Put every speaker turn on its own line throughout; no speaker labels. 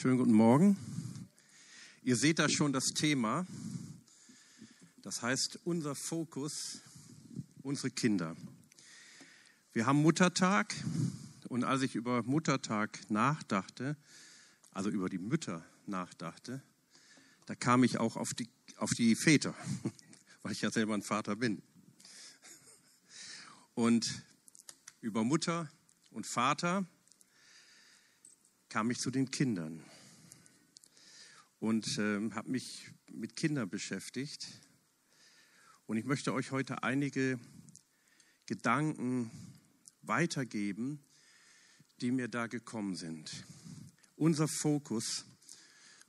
Schönen guten Morgen. Ihr seht da schon das Thema. Das heißt, unser Fokus, unsere Kinder. Wir haben Muttertag und als ich über Muttertag nachdachte, also über die Mütter nachdachte, da kam ich auch auf die, auf die Väter, weil ich ja selber ein Vater bin. Und über Mutter und Vater kam ich zu den Kindern und äh, habe mich mit Kindern beschäftigt. Und ich möchte euch heute einige Gedanken weitergeben, die mir da gekommen sind. Unser Fokus,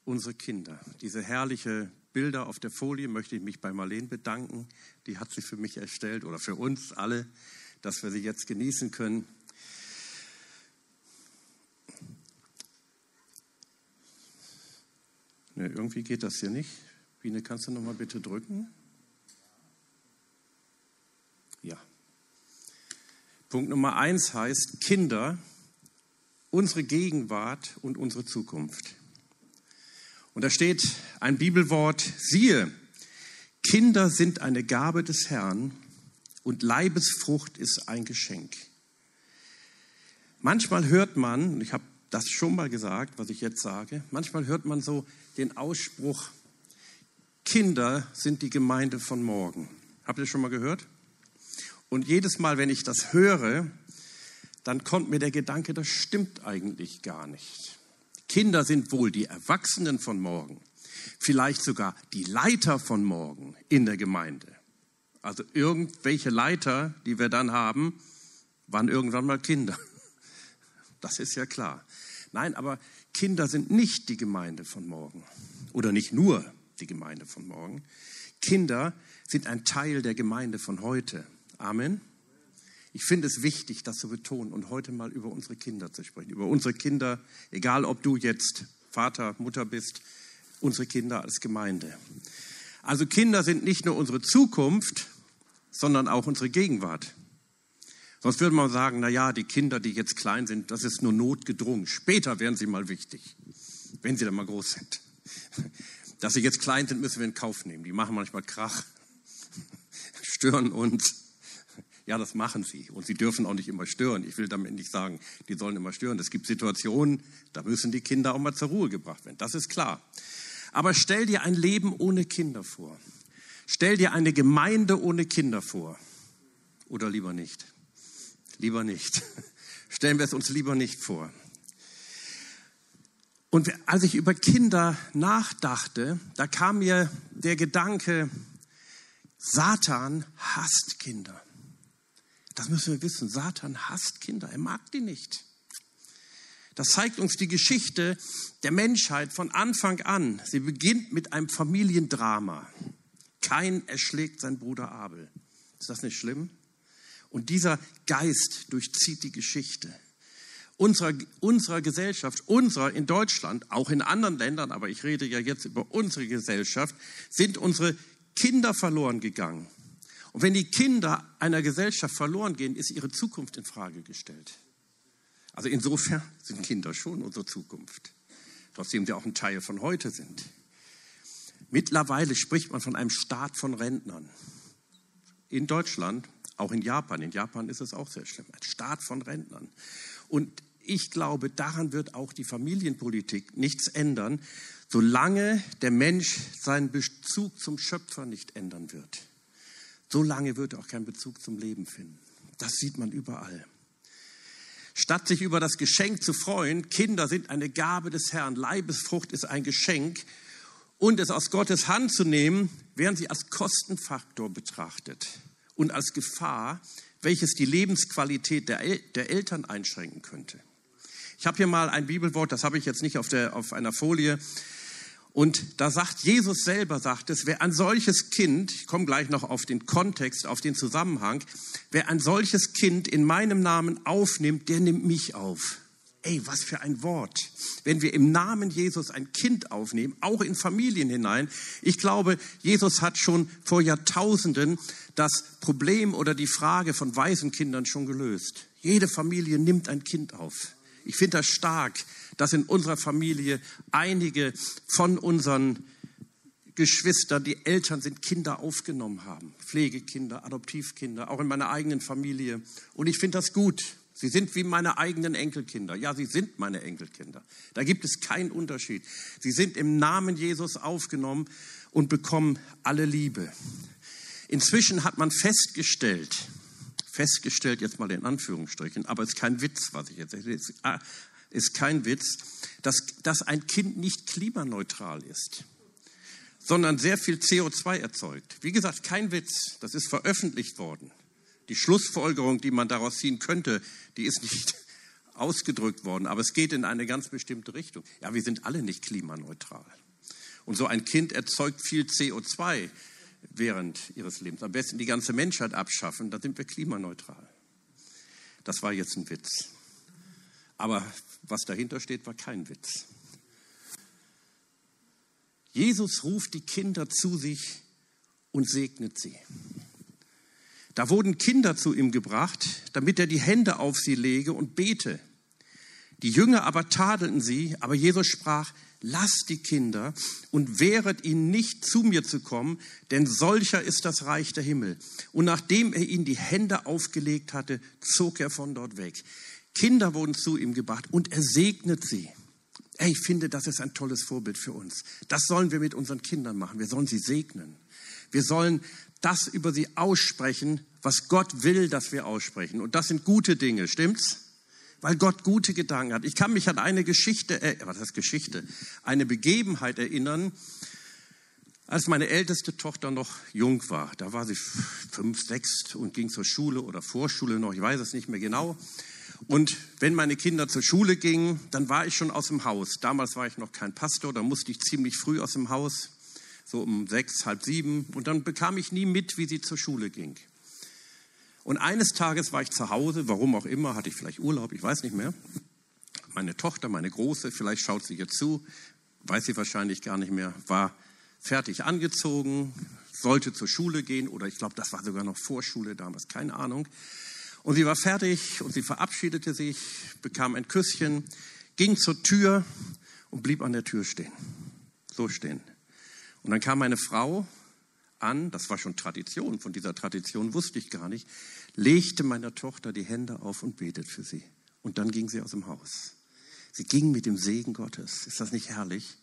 unsere Kinder. Diese herrliche Bilder auf der Folie möchte ich mich bei Marlene bedanken. Die hat sie für mich erstellt oder für uns alle, dass wir sie jetzt genießen können. Ne, irgendwie geht das hier nicht. Biene, kannst du noch mal bitte drücken? Ja. Punkt Nummer eins heißt Kinder, unsere Gegenwart und unsere Zukunft. Und da steht ein Bibelwort, siehe, Kinder sind eine Gabe des Herrn und Leibesfrucht ist ein Geschenk. Manchmal hört man, ich habe das schon mal gesagt, was ich jetzt sage. Manchmal hört man so den Ausspruch, Kinder sind die Gemeinde von morgen. Habt ihr das schon mal gehört? Und jedes Mal, wenn ich das höre, dann kommt mir der Gedanke, das stimmt eigentlich gar nicht. Kinder sind wohl die Erwachsenen von morgen, vielleicht sogar die Leiter von morgen in der Gemeinde. Also irgendwelche Leiter, die wir dann haben, waren irgendwann mal Kinder. Das ist ja klar. Nein, aber Kinder sind nicht die Gemeinde von morgen oder nicht nur die Gemeinde von morgen. Kinder sind ein Teil der Gemeinde von heute. Amen. Ich finde es wichtig, das zu betonen und heute mal über unsere Kinder zu sprechen. Über unsere Kinder, egal ob du jetzt Vater, Mutter bist, unsere Kinder als Gemeinde. Also Kinder sind nicht nur unsere Zukunft, sondern auch unsere Gegenwart. Sonst würde man sagen, na ja, die Kinder, die jetzt klein sind, das ist nur notgedrungen. Später werden sie mal wichtig, wenn sie dann mal groß sind. Dass sie jetzt klein sind, müssen wir in Kauf nehmen. Die machen manchmal Krach, stören uns. Ja, das machen sie. Und sie dürfen auch nicht immer stören. Ich will damit nicht sagen, die sollen immer stören. Es gibt Situationen, da müssen die Kinder auch mal zur Ruhe gebracht werden. Das ist klar. Aber stell dir ein Leben ohne Kinder vor. Stell dir eine Gemeinde ohne Kinder vor. Oder lieber nicht. Lieber nicht. Stellen wir es uns lieber nicht vor. Und als ich über Kinder nachdachte, da kam mir der Gedanke, Satan hasst Kinder. Das müssen wir wissen. Satan hasst Kinder. Er mag die nicht. Das zeigt uns die Geschichte der Menschheit von Anfang an. Sie beginnt mit einem Familiendrama. Kein erschlägt seinen Bruder Abel. Ist das nicht schlimm? Und dieser Geist durchzieht die Geschichte unserer, unserer Gesellschaft, unserer in Deutschland, auch in anderen Ländern, aber ich rede ja jetzt über unsere Gesellschaft, sind unsere Kinder verloren gegangen. Und wenn die Kinder einer Gesellschaft verloren gehen, ist ihre Zukunft in Frage gestellt. Also insofern sind Kinder schon unsere Zukunft, trotzdem sie auch ein Teil von heute sind. Mittlerweile spricht man von einem Staat von Rentnern. In Deutschland auch in Japan. In Japan ist es auch sehr schlimm. Ein Staat von Rentnern. Und ich glaube, daran wird auch die Familienpolitik nichts ändern, solange der Mensch seinen Bezug zum Schöpfer nicht ändern wird. Solange wird er auch keinen Bezug zum Leben finden. Das sieht man überall. Statt sich über das Geschenk zu freuen, Kinder sind eine Gabe des Herrn, Leibesfrucht ist ein Geschenk, und es aus Gottes Hand zu nehmen, werden sie als Kostenfaktor betrachtet und als Gefahr, welches die Lebensqualität der, El der Eltern einschränken könnte. Ich habe hier mal ein Bibelwort, das habe ich jetzt nicht auf, der, auf einer Folie. Und da sagt Jesus selber, sagt es, wer ein solches Kind, ich komme gleich noch auf den Kontext, auf den Zusammenhang, wer ein solches Kind in meinem Namen aufnimmt, der nimmt mich auf. Ey, was für ein Wort. Wenn wir im Namen Jesus ein Kind aufnehmen, auch in Familien hinein. Ich glaube, Jesus hat schon vor Jahrtausenden das Problem oder die Frage von Waisenkindern schon gelöst. Jede Familie nimmt ein Kind auf. Ich finde das stark, dass in unserer Familie einige von unseren Geschwistern, die Eltern sind, Kinder aufgenommen haben. Pflegekinder, Adoptivkinder, auch in meiner eigenen Familie. Und ich finde das gut. Sie sind wie meine eigenen Enkelkinder. Ja, sie sind meine Enkelkinder. Da gibt es keinen Unterschied. Sie sind im Namen Jesus aufgenommen und bekommen alle Liebe. Inzwischen hat man festgestellt, festgestellt jetzt mal in Anführungsstrichen, aber es ist kein Witz, was ich jetzt ist, ah, ist kein Witz, dass, dass ein Kind nicht klimaneutral ist, sondern sehr viel CO2 erzeugt. Wie gesagt, kein Witz, das ist veröffentlicht worden die Schlussfolgerung, die man daraus ziehen könnte, die ist nicht ausgedrückt worden, aber es geht in eine ganz bestimmte Richtung. Ja, wir sind alle nicht klimaneutral. Und so ein Kind erzeugt viel CO2 während ihres Lebens. Am besten die ganze Menschheit abschaffen, dann sind wir klimaneutral. Das war jetzt ein Witz. Aber was dahinter steht, war kein Witz. Jesus ruft die Kinder zu sich und segnet sie. Da wurden Kinder zu ihm gebracht, damit er die Hände auf sie lege und bete. Die Jünger aber tadelten sie, aber Jesus sprach, lasst die Kinder und wehret ihnen nicht zu mir zu kommen, denn solcher ist das Reich der Himmel. Und nachdem er ihnen die Hände aufgelegt hatte, zog er von dort weg. Kinder wurden zu ihm gebracht und er segnet sie. Ey, ich finde, das ist ein tolles Vorbild für uns. Das sollen wir mit unseren Kindern machen. Wir sollen sie segnen. Wir sollen das über sie aussprechen, was Gott will, dass wir aussprechen. Und das sind gute Dinge, stimmt's? Weil Gott gute Gedanken hat. Ich kann mich an eine Geschichte, äh, was heißt Geschichte? Eine Begebenheit erinnern, als meine älteste Tochter noch jung war. Da war sie fünf, sechs und ging zur Schule oder Vorschule noch, ich weiß es nicht mehr genau. Und wenn meine Kinder zur Schule gingen, dann war ich schon aus dem Haus. Damals war ich noch kein Pastor, da musste ich ziemlich früh aus dem Haus so um sechs, halb sieben. Und dann bekam ich nie mit, wie sie zur Schule ging. Und eines Tages war ich zu Hause, warum auch immer, hatte ich vielleicht Urlaub, ich weiß nicht mehr. Meine Tochter, meine Große, vielleicht schaut sie jetzt zu, weiß sie wahrscheinlich gar nicht mehr, war fertig angezogen, sollte zur Schule gehen oder ich glaube, das war sogar noch Vorschule damals, keine Ahnung. Und sie war fertig und sie verabschiedete sich, bekam ein Küsschen, ging zur Tür und blieb an der Tür stehen. So stehen. Und dann kam meine Frau an, das war schon Tradition, von dieser Tradition wusste ich gar nicht, legte meiner Tochter die Hände auf und betet für sie. Und dann ging sie aus dem Haus. Sie ging mit dem Segen Gottes. Ist das nicht herrlich?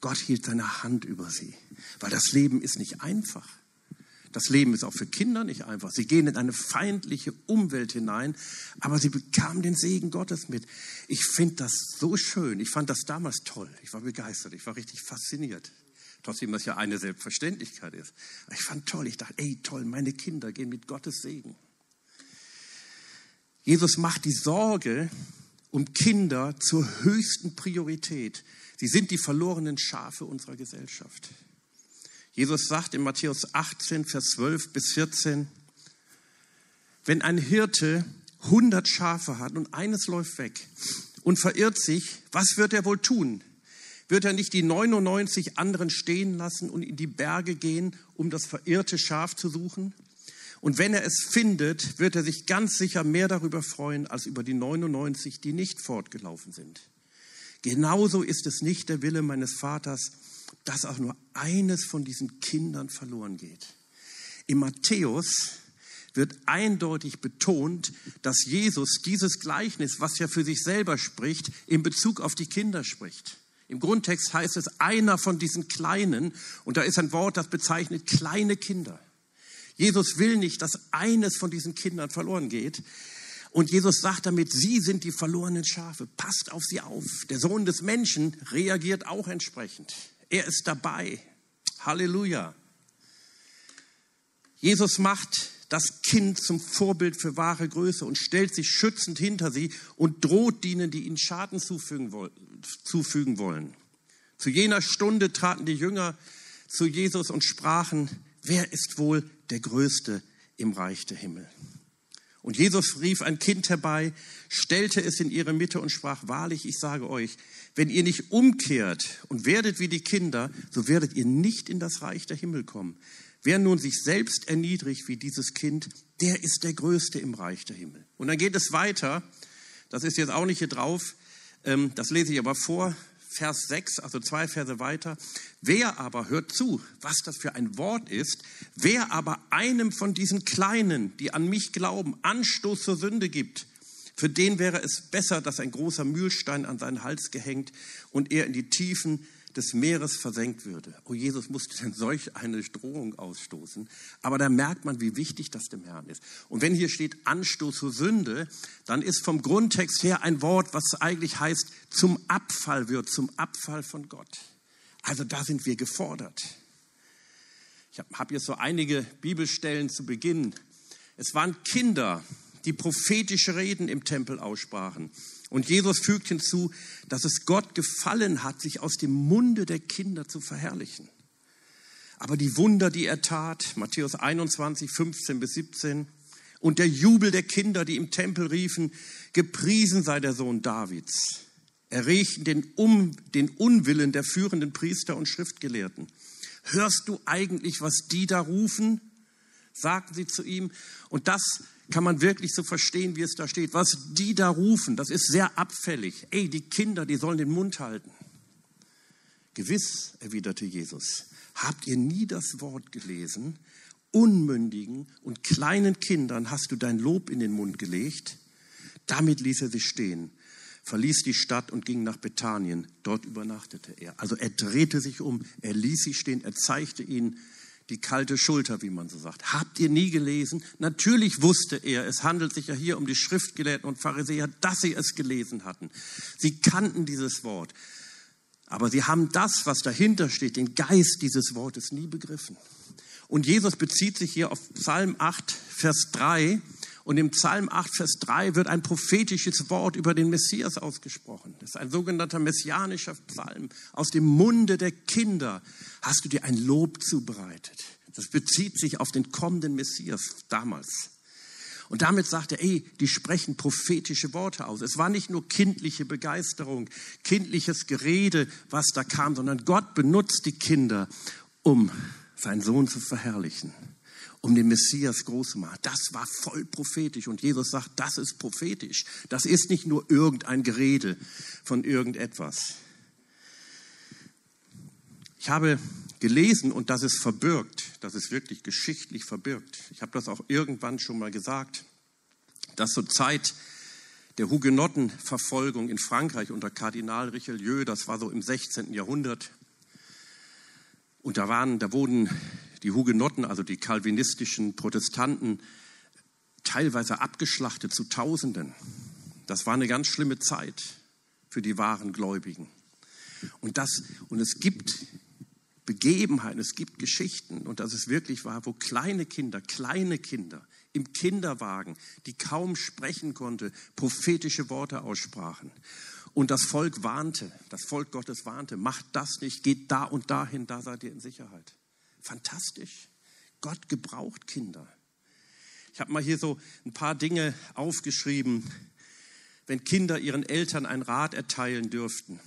Gott hielt seine Hand über sie, weil das Leben ist nicht einfach. Das Leben ist auch für Kinder nicht einfach. Sie gehen in eine feindliche Umwelt hinein, aber sie bekamen den Segen Gottes mit. Ich finde das so schön. Ich fand das damals toll. Ich war begeistert. Ich war richtig fasziniert. Trotzdem, das ja eine Selbstverständlichkeit ist. Ich fand toll, ich dachte, ey, toll, meine Kinder gehen mit Gottes Segen. Jesus macht die Sorge um Kinder zur höchsten Priorität. Sie sind die verlorenen Schafe unserer Gesellschaft. Jesus sagt in Matthäus 18, Vers 12 bis 14, wenn ein Hirte 100 Schafe hat und eines läuft weg und verirrt sich, was wird er wohl tun? Wird er nicht die 99 anderen stehen lassen und in die Berge gehen, um das verirrte Schaf zu suchen? Und wenn er es findet, wird er sich ganz sicher mehr darüber freuen als über die 99, die nicht fortgelaufen sind. Genauso ist es nicht der Wille meines Vaters, dass auch nur eines von diesen Kindern verloren geht. In Matthäus wird eindeutig betont, dass Jesus dieses Gleichnis, was ja für sich selber spricht, in Bezug auf die Kinder spricht. Im Grundtext heißt es einer von diesen Kleinen und da ist ein Wort, das bezeichnet kleine Kinder. Jesus will nicht, dass eines von diesen Kindern verloren geht. Und Jesus sagt damit, sie sind die verlorenen Schafe. Passt auf sie auf. Der Sohn des Menschen reagiert auch entsprechend. Er ist dabei. Halleluja. Jesus macht das Kind zum Vorbild für wahre Größe und stellt sich schützend hinter sie und droht denen, die ihnen Schaden zufügen wollen. Zu jener Stunde traten die Jünger zu Jesus und sprachen, wer ist wohl der Größte im Reich der Himmel? Und Jesus rief ein Kind herbei, stellte es in ihre Mitte und sprach, wahrlich, ich sage euch, wenn ihr nicht umkehrt und werdet wie die Kinder, so werdet ihr nicht in das Reich der Himmel kommen. Wer nun sich selbst erniedrigt wie dieses Kind, der ist der Größte im Reich der Himmel. Und dann geht es weiter, das ist jetzt auch nicht hier drauf, Ähm, das lese ich aber vor. Vers 6, also zwei Verse weiter. Wer aber, hört zu, was das für ein Wort ist, wer aber einem von diesen Kleinen, die an mich glauben, Anstoß zur Sünde gibt, für den wäre es besser, dass ein großer Mühlstein an seinen Hals gehängt und er in die Tiefen des Meeres versenkt würde. Oh, Jesus musste denn solch eine Drohung ausstoßen. Aber da merkt man, wie wichtig das dem Herrn ist. Und wenn hier steht Anstoß zur Sünde, dann ist vom Grundtext her ein Wort, was eigentlich heißt, zum Abfall wird, zum Abfall von Gott. Also da sind wir gefordert. Ich habe hab jetzt so einige Bibelstellen zu Beginn. Es waren Kinder, die prophetische Reden im Tempel aussprachen. Und Jesus fügt hinzu, dass es Gott gefallen hat, sich aus dem Munde der Kinder zu verherrlichen. Aber die Wunder, die er tat, Matthäus 21, 15 bis 17, und der Jubel der Kinder, die im Tempel riefen, gepriesen sei der Sohn Davids, erregten den, um, den Unwillen der führenden Priester und Schriftgelehrten. Hörst du eigentlich, was die da rufen? sagten sie zu ihm. Und das kann man wirklich so verstehen, wie es da steht. Was die da rufen, das ist sehr abfällig. Ey, die Kinder, die sollen den Mund halten. Gewiss, erwiderte Jesus, habt ihr nie das Wort gelesen? Unmündigen und kleinen Kindern hast du dein Lob in den Mund gelegt. Damit ließ er sie stehen, verließ die Stadt und ging nach Bethanien. Dort übernachtete er. Also er drehte sich um, er ließ sie stehen, er zeigte ihnen, die kalte Schulter, wie man so sagt. Habt ihr nie gelesen? Natürlich wusste er, es handelt sich ja hier um die Schriftgelehrten und Pharisäer, dass sie es gelesen hatten. Sie kannten dieses Wort. Aber sie haben das, was dahinter steht, den Geist dieses Wortes nie begriffen. Und Jesus bezieht sich hier auf Psalm 8, Vers 3. Und im Psalm 8, Vers 3 wird ein prophetisches Wort über den Messias ausgesprochen. Das ist ein sogenannter messianischer Psalm. Aus dem Munde der Kinder hast du dir ein Lob zubereitet. Das bezieht sich auf den kommenden Messias damals. Und damit sagt er, ey, die sprechen prophetische Worte aus. Es war nicht nur kindliche Begeisterung, kindliches Gerede, was da kam, sondern Gott benutzt die Kinder, um seinen Sohn zu verherrlichen um den Messias groß zu machen. Das war voll prophetisch. Und Jesus sagt, das ist prophetisch. Das ist nicht nur irgendein Gerede von irgendetwas. Ich habe gelesen und das ist verbirgt, das ist wirklich geschichtlich verbirgt. Ich habe das auch irgendwann schon mal gesagt, dass zur Zeit der Hugenottenverfolgung in Frankreich unter Kardinal Richelieu, das war so im 16. Jahrhundert, und da, waren, da wurden die Hugenotten, also die kalvinistischen Protestanten, teilweise abgeschlachtet zu Tausenden. Das war eine ganz schlimme Zeit für die wahren Gläubigen. Und, das, und es gibt Begebenheiten, es gibt Geschichten, und das ist wirklich wahr, wo kleine Kinder, kleine Kinder im Kinderwagen, die kaum sprechen konnte, prophetische Worte aussprachen. Und das Volk warnte, das Volk Gottes warnte, macht das nicht, geht da und dahin, da seid ihr in Sicherheit. Fantastisch. Gott gebraucht Kinder. Ich habe mal hier so ein paar Dinge aufgeschrieben, wenn Kinder ihren Eltern einen Rat erteilen dürften,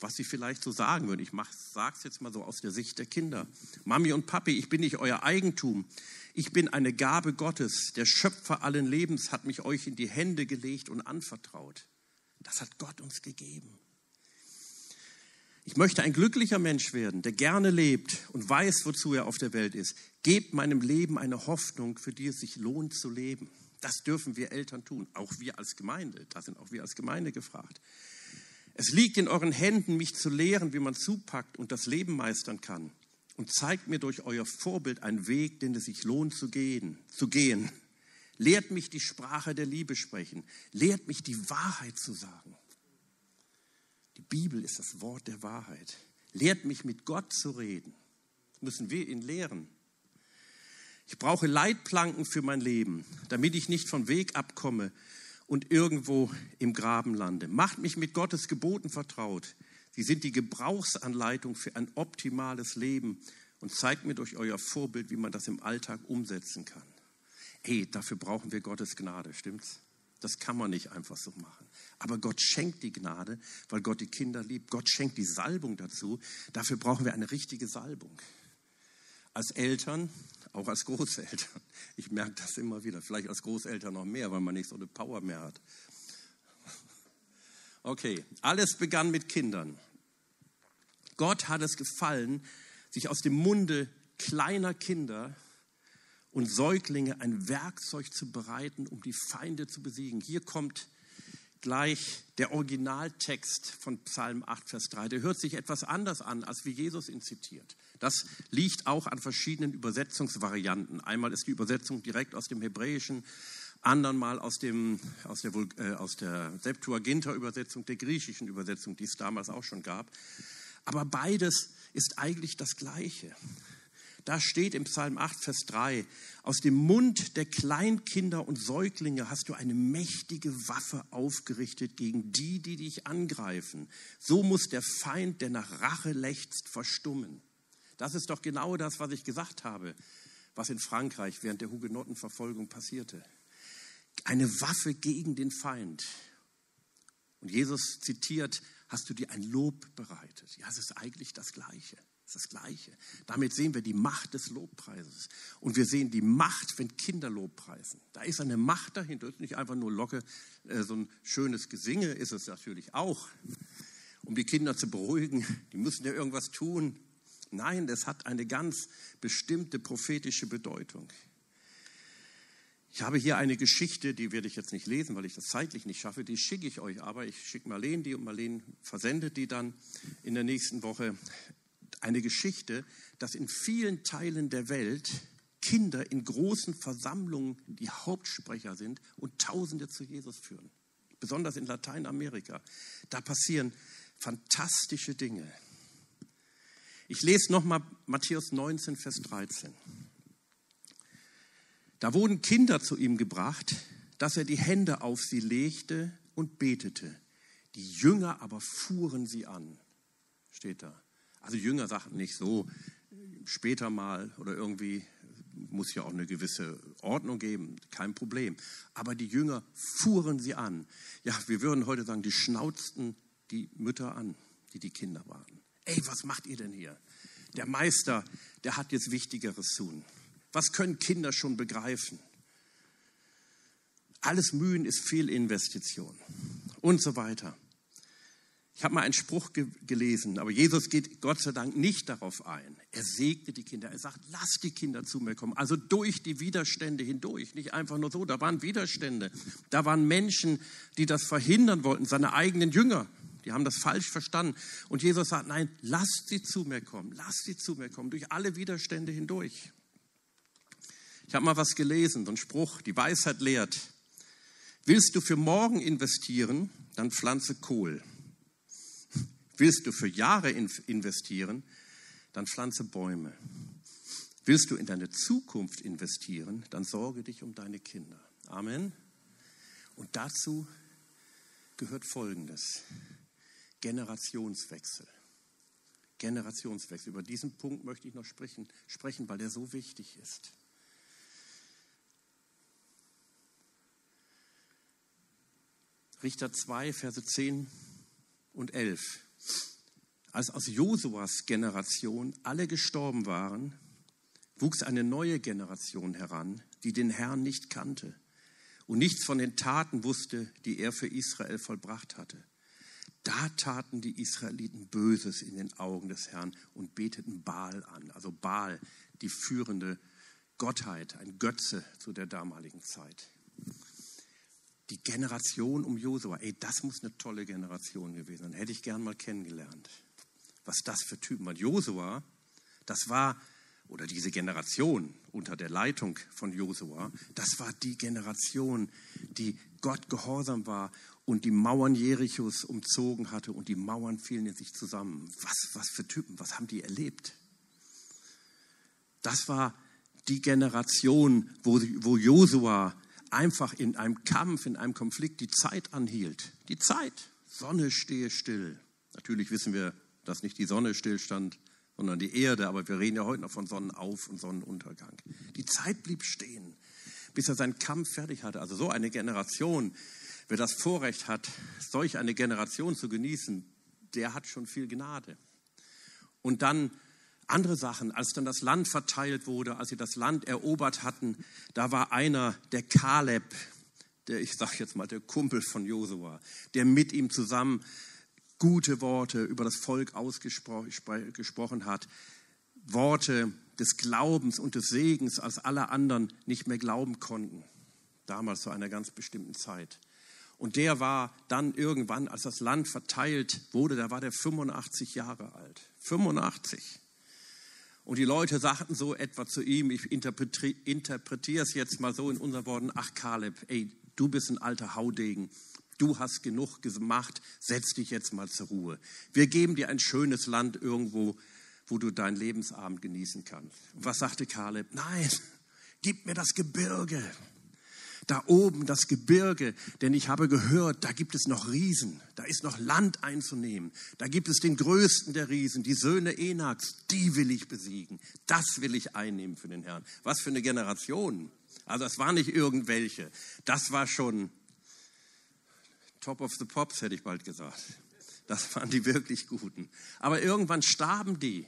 was sie vielleicht so sagen würden. Ich sage es jetzt mal so aus der Sicht der Kinder. Mami und Papi, ich bin nicht euer Eigentum. Ich bin eine Gabe Gottes. Der Schöpfer allen Lebens hat mich euch in die Hände gelegt und anvertraut. Das hat Gott uns gegeben. Ich möchte ein glücklicher Mensch werden, der gerne lebt und weiß, wozu er auf der Welt ist. Gebt meinem Leben eine Hoffnung, für die es sich lohnt zu leben. Das dürfen wir Eltern tun, auch wir als Gemeinde. Da sind auch wir als Gemeinde gefragt. Es liegt in euren Händen, mich zu lehren, wie man zupackt und das Leben meistern kann. Und zeigt mir durch euer Vorbild einen Weg, den es sich lohnt zu gehen. Zu gehen. Lehrt mich die Sprache der Liebe sprechen. Lehrt mich die Wahrheit zu sagen. Die Bibel ist das Wort der Wahrheit. Lehrt mich mit Gott zu reden. Das müssen wir ihn lehren. Ich brauche Leitplanken für mein Leben, damit ich nicht vom Weg abkomme und irgendwo im Graben lande. Macht mich mit Gottes Geboten vertraut. Sie sind die Gebrauchsanleitung für ein optimales Leben und zeigt mir durch euer Vorbild, wie man das im Alltag umsetzen kann. Hey, dafür brauchen wir Gottes Gnade, stimmt's? Das kann man nicht einfach so machen. Aber Gott schenkt die Gnade, weil Gott die Kinder liebt. Gott schenkt die Salbung dazu. Dafür brauchen wir eine richtige Salbung. Als Eltern, auch als Großeltern. Ich merke das immer wieder. Vielleicht als Großeltern noch mehr, weil man nicht so eine Power mehr hat. Okay, alles begann mit Kindern. Gott hat es gefallen, sich aus dem Munde kleiner Kinder und Säuglinge ein Werkzeug zu bereiten, um die Feinde zu besiegen. Hier kommt gleich der Originaltext von Psalm 8, Vers 3. Der hört sich etwas anders an, als wie Jesus ihn zitiert. Das liegt auch an verschiedenen Übersetzungsvarianten. Einmal ist die Übersetzung direkt aus dem Hebräischen, andern mal aus, dem, aus der, äh, aus der Septuaginta-Übersetzung, der griechischen Übersetzung, die es damals auch schon gab. Aber beides ist eigentlich das Gleiche. Da steht im Psalm 8, Vers 3, aus dem Mund der Kleinkinder und Säuglinge hast du eine mächtige Waffe aufgerichtet gegen die, die dich angreifen. So muss der Feind, der nach Rache lechzt, verstummen. Das ist doch genau das, was ich gesagt habe, was in Frankreich während der Hugenottenverfolgung passierte. Eine Waffe gegen den Feind. Und Jesus zitiert, hast du dir ein Lob bereitet. Ja, es ist eigentlich das Gleiche. Es ist das Gleiche. Damit sehen wir die Macht des Lobpreises. Und wir sehen die Macht, wenn Kinder Lobpreisen. Da ist eine Macht dahinter. Das ist nicht einfach nur Locke, äh, so ein schönes Gesinge ist es natürlich auch, um die Kinder zu beruhigen. Die müssen ja irgendwas tun. Nein, das hat eine ganz bestimmte prophetische Bedeutung. Ich habe hier eine Geschichte, die werde ich jetzt nicht lesen, weil ich das zeitlich nicht schaffe. Die schicke ich euch aber. Ich schicke Marlene die und Marlene versendet die dann in der nächsten Woche. Eine Geschichte, dass in vielen Teilen der Welt Kinder in großen Versammlungen die Hauptsprecher sind und Tausende zu Jesus führen. Besonders in Lateinamerika. Da passieren fantastische Dinge. Ich lese nochmal Matthäus 19, Vers 13. Da wurden Kinder zu ihm gebracht, dass er die Hände auf sie legte und betete. Die Jünger aber fuhren sie an, steht da. Also Jünger sagten nicht so, später mal oder irgendwie muss ja auch eine gewisse Ordnung geben, kein Problem. Aber die Jünger fuhren sie an. Ja, wir würden heute sagen, die schnauzten die Mütter an, die die Kinder waren ey, was macht ihr denn hier? Der Meister, der hat jetzt Wichtigeres zu tun. Was können Kinder schon begreifen? Alles Mühen ist Fehlinvestition und so weiter. Ich habe mal einen Spruch ge gelesen, aber Jesus geht Gott sei Dank nicht darauf ein. Er segte die Kinder. Er sagt, lass die Kinder zu mir kommen. Also durch die Widerstände hindurch. Nicht einfach nur so. Da waren Widerstände. Da waren Menschen, die das verhindern wollten, seine eigenen Jünger. Die haben das falsch verstanden. Und Jesus sagt, nein, lasst sie zu mir kommen, lasst sie zu mir kommen, durch alle Widerstände hindurch. Ich habe mal was gelesen, so ein Spruch, die Weisheit lehrt, willst du für morgen investieren, dann pflanze Kohl. Willst du für Jahre investieren, dann pflanze Bäume. Willst du in deine Zukunft investieren, dann sorge dich um deine Kinder. Amen. Und dazu gehört Folgendes. Generationswechsel. Generationswechsel. Über diesen Punkt möchte ich noch sprechen, sprechen, weil der so wichtig ist. Richter 2, Verse 10 und 11. Als aus Josuas Generation alle gestorben waren, wuchs eine neue Generation heran, die den Herrn nicht kannte und nichts von den Taten wusste, die er für Israel vollbracht hatte. Da taten die Israeliten Böses in den Augen des Herrn und beteten Baal an. Also Baal, die führende Gottheit, ein Götze zu der damaligen Zeit. Die Generation um Josua, ey, das muss eine tolle Generation gewesen sein. Hätte ich gern mal kennengelernt. Was das für Typen waren. Josua, das war, oder diese Generation unter der Leitung von Josua, das war die Generation, die Gott gehorsam war und die Mauern Jerichos umzogen hatte und die Mauern fielen in sich zusammen. Was, was für Typen, was haben die erlebt? Das war die Generation, wo, wo Josua einfach in einem Kampf, in einem Konflikt die Zeit anhielt. Die Zeit. Sonne stehe still. Natürlich wissen wir, dass nicht die Sonne stillstand, sondern die Erde, aber wir reden ja heute noch von Sonnenauf- und Sonnenuntergang. Die Zeit blieb stehen, bis er seinen Kampf fertig hatte. Also so eine Generation, Wer das Vorrecht hat, solch eine Generation zu genießen, der hat schon viel Gnade. Und dann andere Sachen, als dann das Land verteilt wurde, als sie das Land erobert hatten, da war einer, der Kaleb, der, ich sage jetzt mal, der Kumpel von Josua, der mit ihm zusammen gute Worte über das Volk ausgesprochen hat. Worte des Glaubens und des Segens, als alle anderen nicht mehr glauben konnten. Damals zu einer ganz bestimmten Zeit. Und der war dann irgendwann, als das Land verteilt wurde, da war der 85 Jahre alt. 85. Und die Leute sagten so etwa zu ihm, ich interpretiere es jetzt mal so in unseren Worten, ach Kaleb, ey, du bist ein alter Haudegen, du hast genug gemacht, setz dich jetzt mal zur Ruhe. Wir geben dir ein schönes Land irgendwo, wo du deinen Lebensabend genießen kannst. Und was sagte Kaleb? Nein, gib mir das Gebirge da oben das Gebirge, denn ich habe gehört, da gibt es noch Riesen, da ist noch Land einzunehmen, da gibt es den größten der Riesen, die Söhne Enaks, die will ich besiegen, das will ich einnehmen für den Herrn. Was für eine Generation. Also das war nicht irgendwelche, das war schon Top of the Pops, hätte ich bald gesagt. Das waren die wirklich Guten. Aber irgendwann starben die,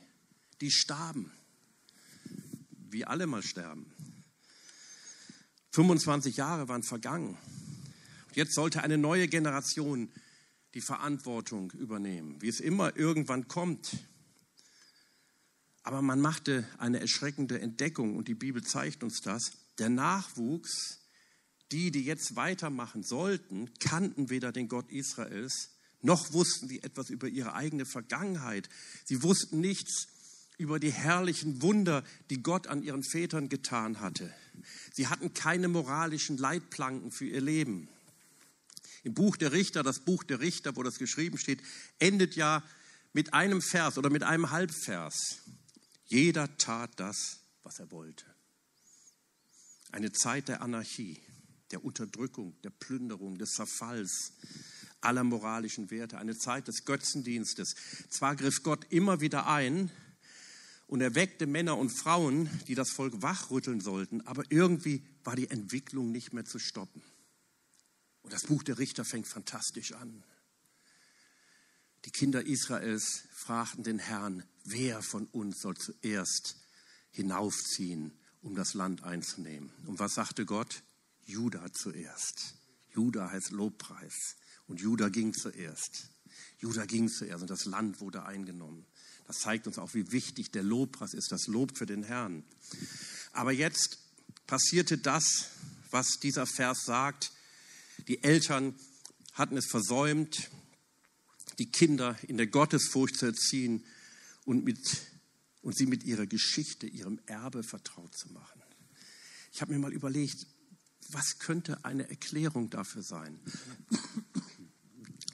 die starben, wie alle mal sterben. 25 Jahre waren vergangen. Jetzt sollte eine neue Generation die Verantwortung übernehmen, wie es immer irgendwann kommt. Aber man machte eine erschreckende Entdeckung und die Bibel zeigt uns das. Der Nachwuchs, die, die jetzt weitermachen sollten, kannten weder den Gott Israels, noch wussten sie etwas über ihre eigene Vergangenheit. Sie wussten nichts über die herrlichen Wunder, die Gott an ihren Vätern getan hatte. Sie hatten keine moralischen Leitplanken für ihr Leben. Im Buch der Richter, das Buch der Richter, wo das geschrieben steht, endet ja mit einem Vers oder mit einem Halbvers. Jeder tat das, was er wollte. Eine Zeit der Anarchie, der Unterdrückung, der Plünderung, des Zerfalls aller moralischen Werte, eine Zeit des Götzendienstes. Zwar griff Gott immer wieder ein, und er weckte Männer und Frauen, die das Volk wachrütteln sollten, aber irgendwie war die Entwicklung nicht mehr zu stoppen. Und das Buch der Richter fängt fantastisch an. Die Kinder Israels fragten den Herrn, wer von uns soll zuerst hinaufziehen, um das Land einzunehmen. Und was sagte Gott? Juda zuerst. Juda heißt Lobpreis. Und Juda ging zuerst. Juda ging zuerst und das Land wurde eingenommen. Das zeigt uns auch, wie wichtig der Lobpreis ist, das Lob für den Herrn. Aber jetzt passierte das, was dieser Vers sagt. Die Eltern hatten es versäumt, die Kinder in der Gottesfurcht zu erziehen und, mit, und sie mit ihrer Geschichte, ihrem Erbe vertraut zu machen. Ich habe mir mal überlegt, was könnte eine Erklärung dafür sein?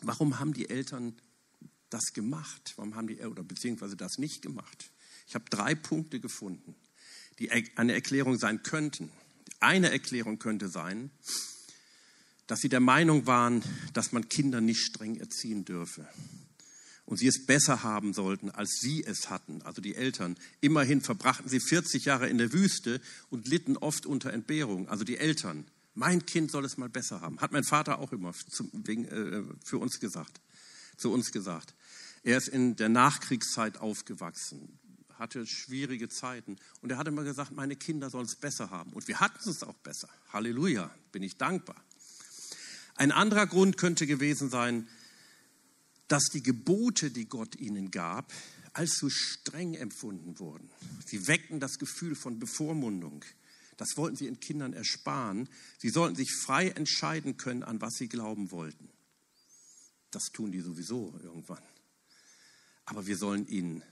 Warum haben die Eltern das gemacht? Warum haben die, oder beziehungsweise das nicht gemacht? Ich habe drei Punkte gefunden, die eine Erklärung sein könnten. Eine Erklärung könnte sein, dass sie der Meinung waren, dass man Kinder nicht streng erziehen dürfe und sie es besser haben sollten, als sie es hatten, also die Eltern. Immerhin verbrachten sie 40 Jahre in der Wüste und litten oft unter Entbehrung, also die Eltern. Mein Kind soll es mal besser haben, hat mein Vater auch immer äh, für uns gesagt, zu uns gesagt. Er ist in der Nachkriegszeit aufgewachsen, hatte schwierige Zeiten und er hat immer gesagt, meine Kinder sollen es besser haben. Und wir hatten es auch besser. Halleluja, bin ich dankbar. Ein anderer Grund könnte gewesen sein, dass die Gebote, die Gott ihnen gab, als zu streng empfunden wurden. Sie weckten das Gefühl von Bevormundung. Das wollten sie in Kindern ersparen. Sie sollten sich frei entscheiden können, an was sie glauben wollten. Das tun die sowieso irgendwann. Aber wir sollen ihnen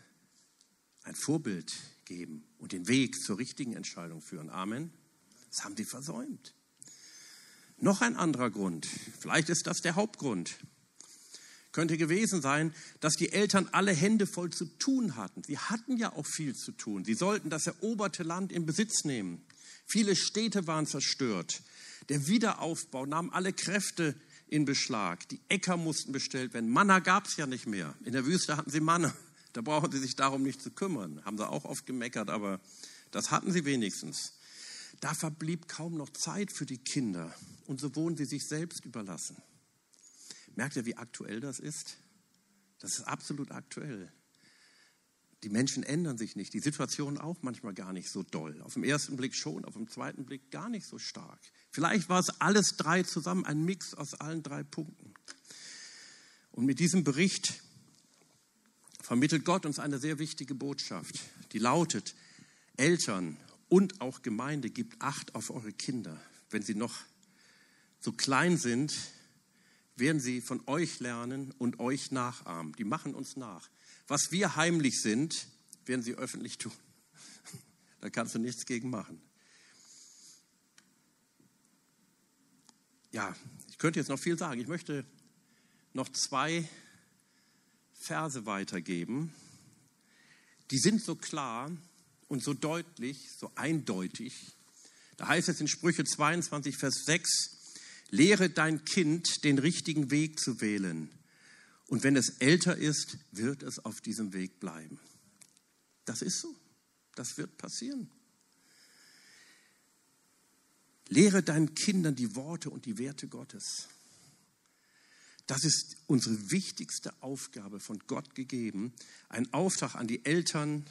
ein Vorbild geben und den Weg zur richtigen Entscheidung führen. Amen. Das haben sie versäumt. Noch ein anderer Grund, vielleicht ist das der Hauptgrund, könnte gewesen sein, dass die Eltern alle Hände voll zu tun hatten. Sie hatten ja auch viel zu tun. Sie sollten das eroberte Land in Besitz nehmen. Viele Städte waren zerstört. Der Wiederaufbau nahm alle Kräfte in Beschlag. Die Äcker mussten bestellt werden. Manna gab es ja nicht mehr. In der Wüste hatten sie Manna. Da brauchen sie sich darum nicht zu kümmern. Haben sie auch oft gemeckert, aber das hatten sie wenigstens. Da verblieb kaum noch Zeit für die Kinder und so wurden sie sich selbst überlassen. Merkt ihr, wie aktuell das ist? Das ist absolut aktuell. Die Menschen ändern sich nicht, die Situation auch manchmal gar nicht so doll. Auf den ersten Blick schon, auf den zweiten Blick gar nicht so stark. Vielleicht war es alles drei zusammen, ein Mix aus allen drei Punkten. Und mit diesem Bericht vermittelt Gott uns eine sehr wichtige Botschaft, die lautet, Eltern und auch Gemeinde, gibt Acht auf eure Kinder. Wenn sie noch so klein sind, werden sie von euch lernen und euch nachahmen. Die machen uns nach. Was wir heimlich sind, werden sie öffentlich tun. Da kannst du nichts gegen machen. Ja, ich könnte jetzt noch viel sagen. Ich möchte noch zwei Verse weitergeben. Die sind so klar und so deutlich, so eindeutig. Da heißt es in Sprüche 22, Vers 6, lehre dein Kind, den richtigen Weg zu wählen. Und wenn es älter ist, wird es auf diesem Weg bleiben. Das ist so. Das wird passieren. Lehre deinen Kindern die Worte und die Werte Gottes. Das ist unsere wichtigste Aufgabe von Gott gegeben. Ein Auftrag an die Eltern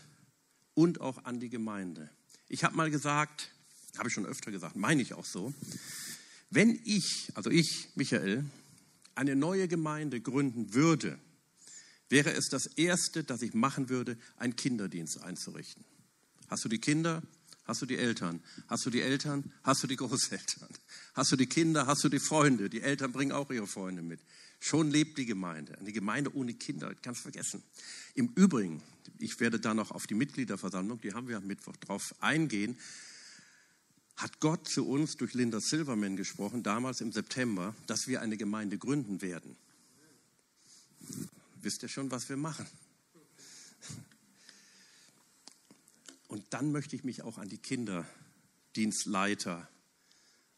und auch an die Gemeinde. Ich habe mal gesagt, habe ich schon öfter gesagt, meine ich auch so, wenn ich, also ich, Michael, eine neue Gemeinde gründen würde, wäre es das Erste, das ich machen würde, einen Kinderdienst einzurichten. Hast du die Kinder? Hast du die Eltern? Hast du die Eltern? Hast du die Großeltern? Hast du die Kinder? Hast du die Freunde? Die Eltern bringen auch ihre Freunde mit. Schon lebt die Gemeinde. Eine Gemeinde ohne Kinder, ganz vergessen. Im Übrigen, ich werde da noch auf die Mitgliederversammlung, die haben wir am Mittwoch drauf eingehen, hat Gott zu uns durch Linda Silverman gesprochen, damals im September, dass wir eine Gemeinde gründen werden. Wisst ihr schon, was wir machen? Und dann möchte ich mich auch an die Kinderdienstleiter,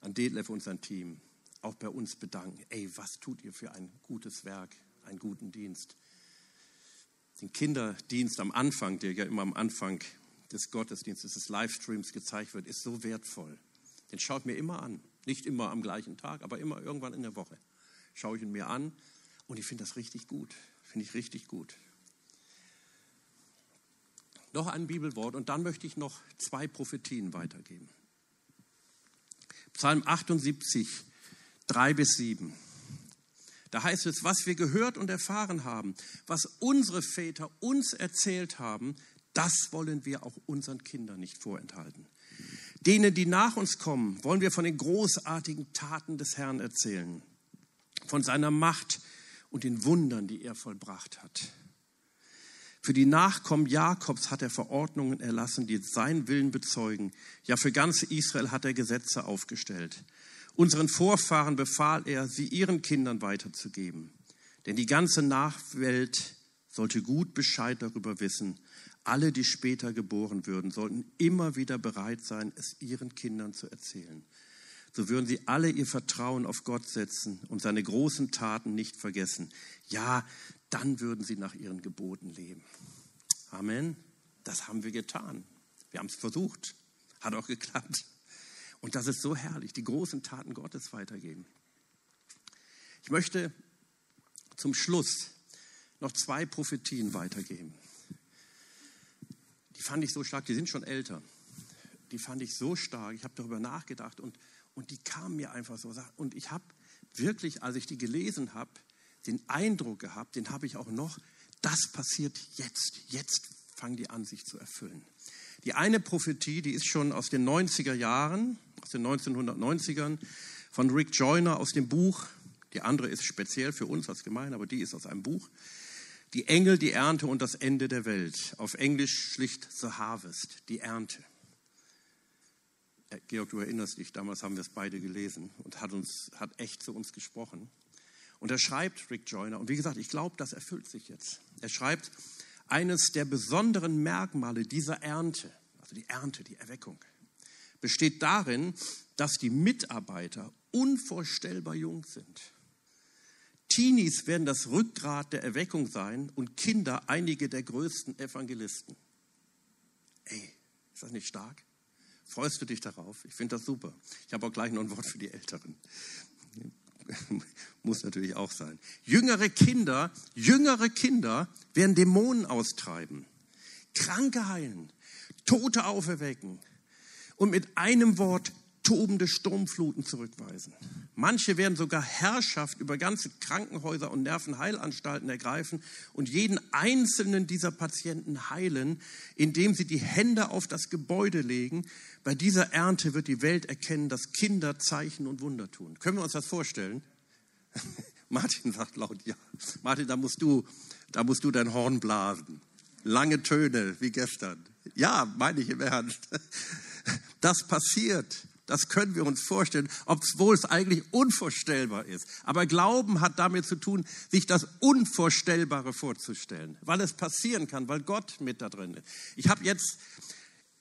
an Detlef und sein Team, auch bei uns bedanken. Ey, was tut ihr für ein gutes Werk, einen guten Dienst? Den Kinderdienst am Anfang, der ja immer am Anfang des Gottesdienstes, des Livestreams gezeigt wird, ist so wertvoll. Den schaut mir immer an. Nicht immer am gleichen Tag, aber immer irgendwann in der Woche. Schaue ich ihn mir an und ich finde das richtig gut. Finde ich richtig gut. Noch ein Bibelwort und dann möchte ich noch zwei Prophetien weitergeben. Psalm 78, 3 bis 7. Da heißt es, was wir gehört und erfahren haben, was unsere Väter uns erzählt haben, das wollen wir auch unseren Kindern nicht vorenthalten. Denen, die nach uns kommen, wollen wir von den großartigen Taten des Herrn erzählen, von seiner Macht und den Wundern, die er vollbracht hat. Für die Nachkommen Jakobs hat er Verordnungen erlassen, die seinen Willen bezeugen. Ja, für ganz Israel hat er Gesetze aufgestellt. Unseren Vorfahren befahl er, sie ihren Kindern weiterzugeben. Denn die ganze Nachwelt sollte gut Bescheid darüber wissen, alle, die später geboren würden, sollten immer wieder bereit sein, es ihren Kindern zu erzählen. So würden sie alle ihr Vertrauen auf Gott setzen und seine großen Taten nicht vergessen. Ja, dann würden sie nach ihren Geboten leben. Amen. Das haben wir getan. Wir haben es versucht. Hat auch geklappt. Und das ist so herrlich, die großen Taten Gottes weitergeben. Ich möchte zum Schluss noch zwei Prophetien weitergeben die fand ich so stark, die sind schon älter. Die fand ich so stark, ich habe darüber nachgedacht und, und die kamen mir einfach so. Und ich habe wirklich, als ich die gelesen habe, den Eindruck gehabt, den habe ich auch noch, das passiert jetzt. Jetzt fangen die an, sich zu erfüllen. Die eine Prophetie, die ist schon aus den 90er Jahren, aus den 1990ern, von Rick Joyner aus dem Buch. Die andere ist speziell für uns als Gemeinde, aber die ist aus einem Buch. Die Engel, die Ernte und das Ende der Welt. Auf Englisch schlicht The Harvest, die Ernte. Georg, du erinnerst dich, damals haben wir es beide gelesen und hat, uns, hat echt zu uns gesprochen. Und er schreibt, Rick Joyner, und wie gesagt, ich glaube, das erfüllt sich jetzt. Er schreibt, eines der besonderen Merkmale dieser Ernte, also die Ernte, die Erweckung, besteht darin, dass die Mitarbeiter unvorstellbar jung sind. Teenies werden das Rückgrat der Erweckung sein und Kinder einige der größten Evangelisten. Ey, ist das nicht stark? Freust du dich darauf? Ich finde das super. Ich habe auch gleich noch ein Wort für die Älteren. Muss natürlich auch sein. Jüngere Kinder, jüngere Kinder werden Dämonen austreiben. Kranke heilen, Tote auferwecken und mit einem Wort tobende Sturmfluten zurückweisen. Manche werden sogar Herrschaft über ganze Krankenhäuser und Nervenheilanstalten ergreifen und jeden einzelnen dieser Patienten heilen, indem sie die Hände auf das Gebäude legen. Bei dieser Ernte wird die Welt erkennen, dass Kinder Zeichen und Wunder tun. Können wir uns das vorstellen? Martin sagt laut ja. Martin, da musst du, da musst du dein Horn blasen. Lange Töne wie gestern. Ja, meine ich im Ernst. Das passiert. Das können wir uns vorstellen, obwohl es eigentlich unvorstellbar ist. Aber Glauben hat damit zu tun, sich das Unvorstellbare vorzustellen, weil es passieren kann, weil Gott mit da drin ist. Ich habe jetzt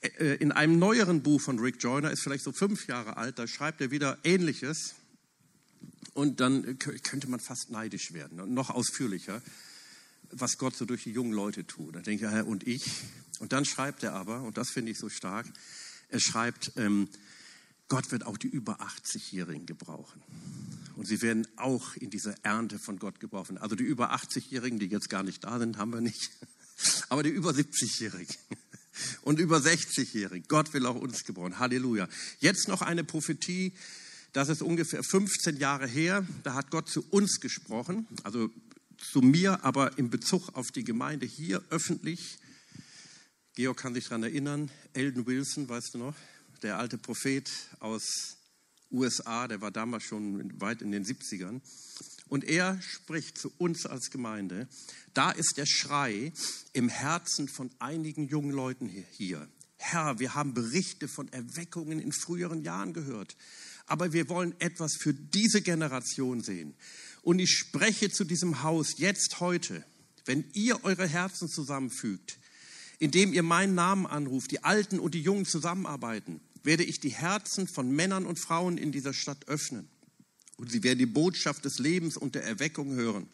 äh, in einem neueren Buch von Rick Joyner, ist vielleicht so fünf Jahre alt, da schreibt er wieder Ähnliches. Und dann könnte man fast neidisch werden noch ausführlicher, was Gott so durch die jungen Leute tut. Da denke ich, und ich? Und dann schreibt er aber, und das finde ich so stark, er schreibt, ähm, Gott wird auch die über 80-Jährigen gebrauchen. Und sie werden auch in dieser Ernte von Gott gebrauchen. Also die über 80-Jährigen, die jetzt gar nicht da sind, haben wir nicht. Aber die über 70-Jährigen und über 60-Jährigen. Gott will auch uns gebrauchen. Halleluja. Jetzt noch eine Prophetie. Das ist ungefähr 15 Jahre her. Da hat Gott zu uns gesprochen. Also zu mir, aber in Bezug auf die Gemeinde hier öffentlich. Georg kann sich daran erinnern. Elden Wilson, weißt du noch? Der alte Prophet aus USA, der war damals schon weit in den 70ern. Und er spricht zu uns als Gemeinde, da ist der Schrei im Herzen von einigen jungen Leuten hier. Herr, wir haben Berichte von Erweckungen in früheren Jahren gehört, aber wir wollen etwas für diese Generation sehen. Und ich spreche zu diesem Haus jetzt heute, wenn ihr eure Herzen zusammenfügt, indem ihr meinen Namen anruft, die Alten und die Jungen zusammenarbeiten, werde ich die Herzen von Männern und Frauen in dieser Stadt öffnen. Und sie werden die Botschaft des Lebens und der Erweckung hören.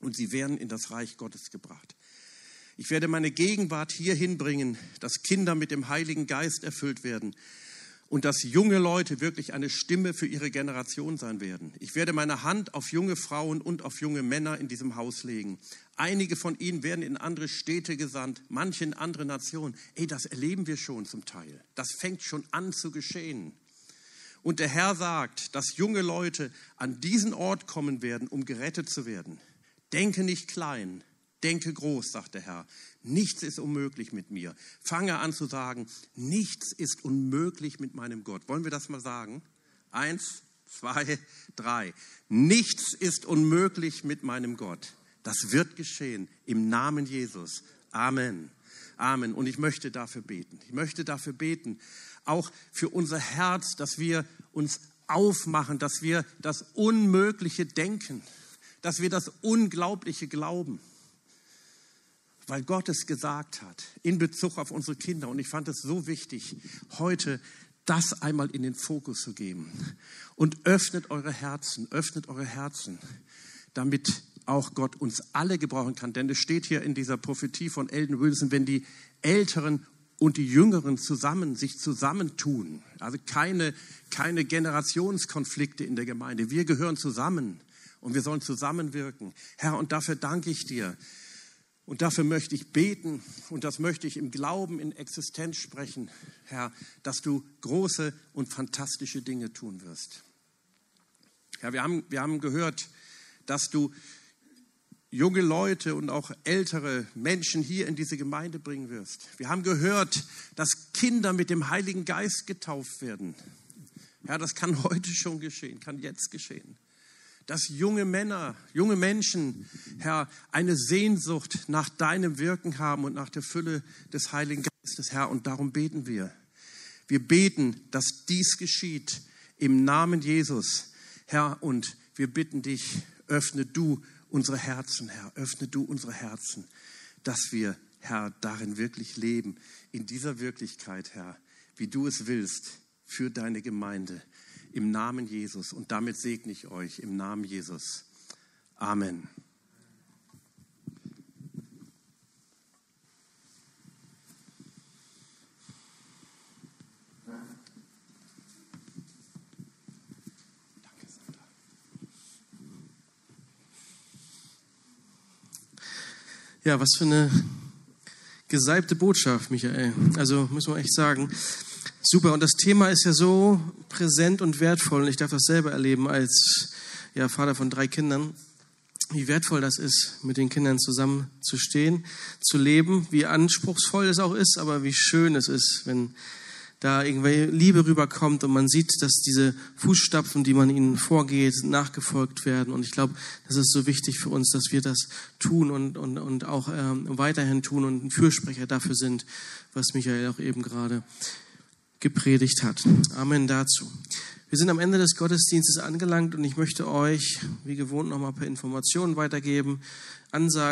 Und sie werden in das Reich Gottes gebracht. Ich werde meine Gegenwart hierhin bringen, dass Kinder mit dem Heiligen Geist erfüllt werden und dass junge Leute wirklich eine Stimme für ihre Generation sein werden. Ich werde meine Hand auf junge Frauen und auf junge Männer in diesem Haus legen. Einige von ihnen werden in andere Städte gesandt, manche in andere Nationen. Ey, das erleben wir schon zum Teil. Das fängt schon an zu geschehen. Und der Herr sagt, dass junge Leute an diesen Ort kommen werden, um gerettet zu werden. Denke nicht klein, denke groß, sagt der Herr. Nichts ist unmöglich mit mir. Fange an zu sagen, nichts ist unmöglich mit meinem Gott. Wollen wir das mal sagen? Eins, zwei, drei. Nichts ist unmöglich mit meinem Gott. Das wird geschehen im Namen Jesus. Amen. Amen. Und ich möchte dafür beten. Ich möchte dafür beten, auch für unser Herz, dass wir uns aufmachen, dass wir das Unmögliche denken, dass wir das Unglaubliche glauben weil Gott es gesagt hat in Bezug auf unsere Kinder. Und ich fand es so wichtig, heute das einmal in den Fokus zu geben. Und öffnet eure Herzen, öffnet eure Herzen, damit auch Gott uns alle gebrauchen kann. Denn es steht hier in dieser Prophetie von Elden Wilson, wenn die Älteren und die Jüngeren zusammen sich zusammentun, also keine, keine Generationskonflikte in der Gemeinde. Wir gehören zusammen und wir sollen zusammenwirken. Herr, und dafür danke ich dir, und dafür möchte ich beten und das möchte ich im Glauben in Existenz sprechen, Herr, dass du große und fantastische Dinge tun wirst. Ja, wir haben, wir haben gehört, dass du junge Leute und auch ältere Menschen hier in diese Gemeinde bringen wirst. Wir haben gehört, dass Kinder mit dem Heiligen Geist getauft werden. Ja, das kann heute schon geschehen, kann jetzt geschehen dass junge Männer, junge Menschen, Herr, eine Sehnsucht nach deinem Wirken haben und nach der Fülle des Heiligen Geistes, Herr. Und darum beten wir. Wir beten, dass dies geschieht im Namen Jesus, Herr. Und wir bitten dich, öffne du unsere Herzen, Herr. Öffne du unsere Herzen, dass wir, Herr, darin wirklich leben, in dieser Wirklichkeit, Herr, wie du es willst, für deine Gemeinde im Namen Jesus. Und damit segne ich euch im Namen Jesus. Amen.
Ja, was für eine gesalbte Botschaft, Michael. Also muss man echt sagen. Super. Und das Thema ist ja so präsent und wertvoll. Und ich darf das selber erleben als ja, Vater von drei Kindern. Wie wertvoll das ist, mit den Kindern zusammen zu stehen, zu leben, wie anspruchsvoll es auch ist, aber wie schön es ist, wenn da irgendwie Liebe rüberkommt und man sieht, dass diese Fußstapfen, die man ihnen vorgeht, nachgefolgt werden. Und ich glaube, das ist so wichtig für uns, dass wir das tun und, und, und auch ähm, weiterhin tun und ein Fürsprecher dafür sind, was Michael auch eben gerade gepredigt hat. Amen dazu. Wir sind am Ende des Gottesdienstes angelangt und ich möchte euch, wie gewohnt, noch mal ein paar Informationen weitergeben, Ansagen.